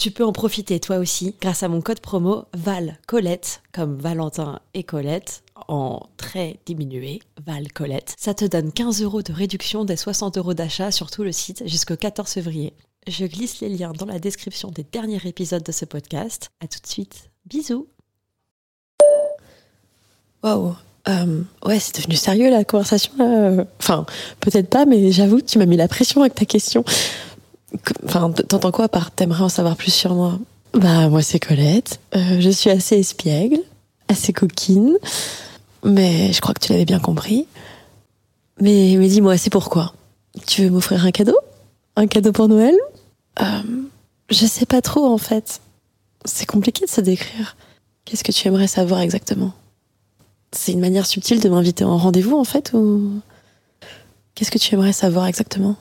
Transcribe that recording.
Tu peux en profiter toi aussi grâce à mon code promo Val Colette, comme Valentin et Colette, en très diminué, Val Colette. Ça te donne 15 euros de réduction des 60 euros d'achat sur tout le site jusqu'au 14 février. Je glisse les liens dans la description des derniers épisodes de ce podcast. À tout de suite. Bisous. Waouh. Euh, ouais, c'est devenu sérieux la conversation là. Enfin, peut-être pas, mais j'avoue tu m'as mis la pression avec ta question. Enfin, t'entends quoi par t'aimerais en savoir plus sur moi? Bah, moi, c'est Colette. Euh, je suis assez espiègle, assez coquine, mais je crois que tu l'avais bien compris. Mais, dis-moi, c'est pourquoi? Tu veux m'offrir un cadeau? Un cadeau pour Noël? Euh, Je sais pas trop, en fait. C'est compliqué de se décrire. Qu'est-ce que tu aimerais savoir exactement? C'est une manière subtile de m'inviter en rendez-vous, en fait, ou? Qu'est-ce que tu aimerais savoir exactement?